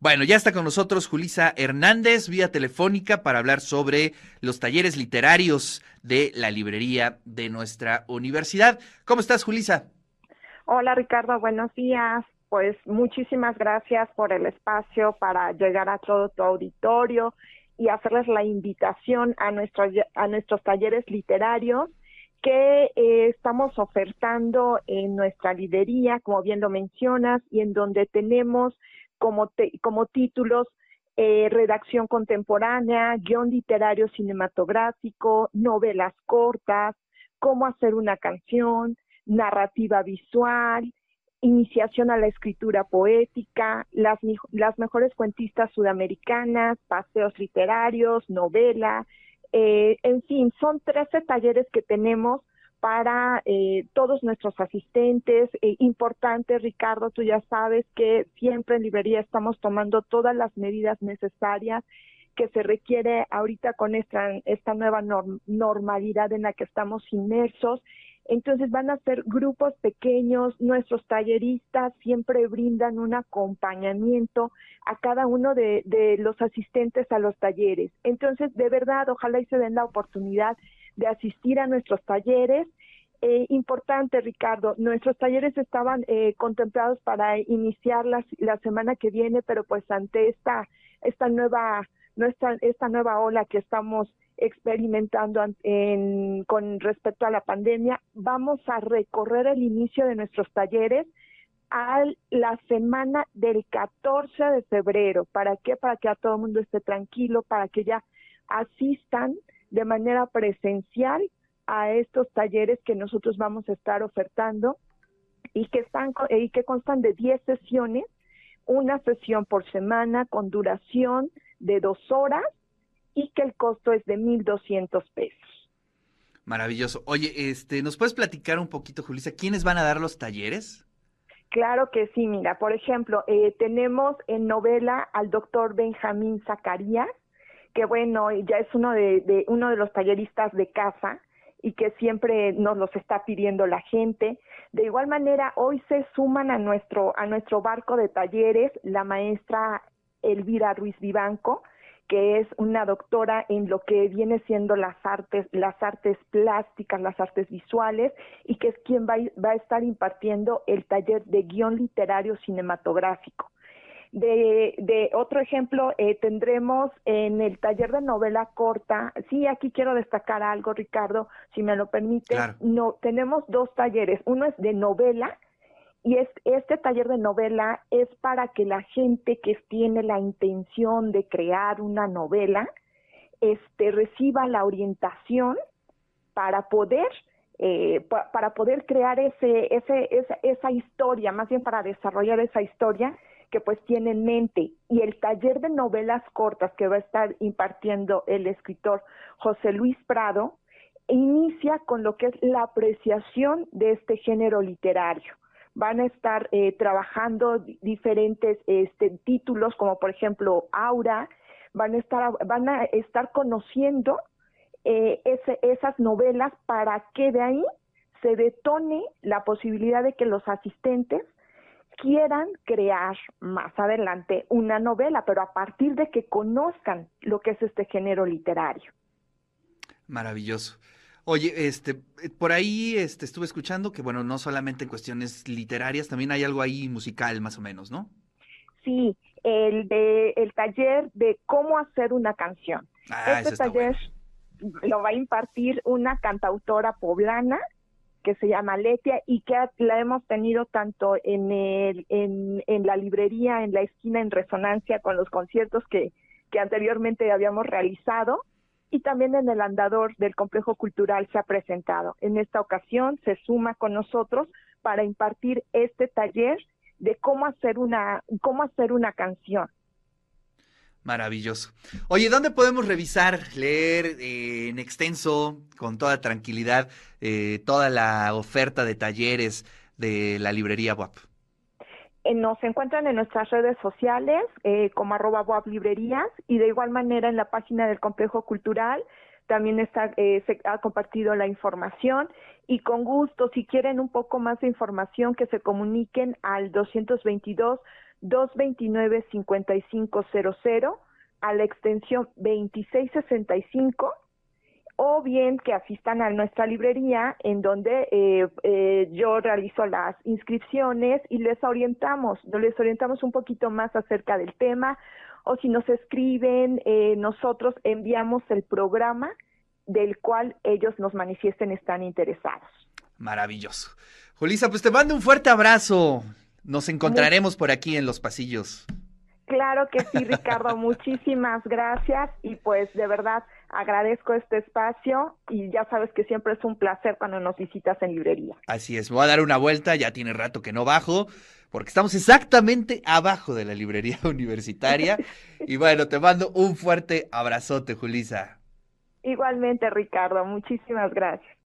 Bueno, ya está con nosotros Julisa Hernández vía telefónica para hablar sobre los talleres literarios de la librería de nuestra universidad. ¿Cómo estás, Julisa? Hola, Ricardo, buenos días. Pues muchísimas gracias por el espacio para llegar a todo tu auditorio y hacerles la invitación a nuestros, a nuestros talleres literarios que eh, estamos ofertando en nuestra librería, como bien lo mencionas, y en donde tenemos como, como títulos eh, redacción contemporánea, guion literario cinematográfico, novelas cortas, cómo hacer una canción, narrativa visual, iniciación a la escritura poética, las, las mejores cuentistas sudamericanas, paseos literarios, novela, eh, en fin, son 13 talleres que tenemos para eh, todos nuestros asistentes. Eh, importante, Ricardo, tú ya sabes que siempre en librería estamos tomando todas las medidas necesarias que se requiere ahorita con esta, esta nueva normalidad en la que estamos inmersos entonces van a ser grupos pequeños, nuestros talleristas siempre brindan un acompañamiento a cada uno de, los asistentes a los talleres. Entonces, de verdad, ojalá y se den la oportunidad de asistir a nuestros talleres. Eh, importante, Ricardo, nuestros talleres estaban eh, contemplados para iniciar la semana que viene, pero pues ante esta, esta nueva, nuestra, esta nueva ola que estamos experimentando con respecto a la pandemia. Vamos a recorrer el inicio de nuestros talleres a la semana del 14 de febrero. ¿Para qué? Para que a todo el mundo esté tranquilo, para que ya asistan de manera presencial a estos talleres que nosotros vamos a estar ofertando y que están y que constan de 10 sesiones, una sesión por semana con duración de dos horas y que el costo es de 1.200 pesos. Maravilloso. Oye, este, ¿nos puedes platicar un poquito, Julissa, quiénes van a dar los talleres? Claro que sí, mira, por ejemplo, eh, tenemos en novela al doctor Benjamín Zacarías, que bueno, ya es uno de, de, uno de los talleristas de casa y que siempre nos los está pidiendo la gente. De igual manera, hoy se suman a nuestro, a nuestro barco de talleres la maestra Elvira Ruiz Vivanco, que es una doctora en lo que viene siendo las artes, las artes plásticas, las artes visuales, y que es quien va, a estar impartiendo el taller de guion literario cinematográfico. De, otro ejemplo, eh, tendremos en el taller de novela corta, sí, aquí quiero destacar algo, Ricardo, si me lo permite, no, tenemos dos talleres, uno es de novela, y es, este taller de novela es para que la gente que tiene la intención de crear una novela este, reciba la orientación para poder eh, para poder crear ese, esa, esa historia, más bien para desarrollar esa historia que pues tiene en mente. Y el taller de novelas cortas que va a estar impartiendo el escritor José Luis Prado inicia con lo que es la apreciación de este género literario van a estar eh, trabajando diferentes este, títulos, como por ejemplo Aura, van a estar, van a estar conociendo eh, ese, esas novelas para que de ahí se detone la posibilidad de que los asistentes quieran crear más adelante una novela, pero a partir de que conozcan lo que es este género literario. Maravilloso. Oye, este, eh, por ahí este, estuve escuchando que, bueno, no solamente en cuestiones literarias, también hay algo ahí musical, más o menos, ¿no? Sí, el de el taller de cómo hacer una canción. Ah, este taller lo va a impartir una cantautora poblana que se llama Letia y que la hemos tenido tanto en, el, en, en la librería, en la esquina, en resonancia con los conciertos que, que anteriormente habíamos realizado y también en el andador del complejo cultural se ha presentado. En esta ocasión se suma con nosotros para impartir este taller de cómo hacer una, cómo hacer una canción. Maravilloso. Oye, ¿dónde podemos revisar, leer eh, en extenso, con toda tranquilidad, eh, toda la oferta de talleres de la librería WAP? Eh, nos encuentran en nuestras redes sociales eh, como arroba librerías y de igual manera en la página del complejo cultural también está, eh, se ha compartido la información y con gusto si quieren un poco más de información que se comuniquen al 222 229-5500 a la extensión 2665 o bien que asistan a nuestra librería en donde eh, eh, yo realizo las inscripciones y les orientamos, les orientamos un poquito más acerca del tema o si nos escriben, eh, nosotros enviamos el programa del cual ellos nos manifiesten están interesados. Maravilloso. Julisa, pues te mando un fuerte abrazo. Nos encontraremos por aquí en los pasillos. Claro que sí, Ricardo. Muchísimas gracias y pues de verdad agradezco este espacio y ya sabes que siempre es un placer cuando nos visitas en librería. Así es, voy a dar una vuelta, ya tiene rato que no bajo, porque estamos exactamente abajo de la librería universitaria. y bueno, te mando un fuerte abrazote, Julisa. Igualmente, Ricardo, muchísimas gracias.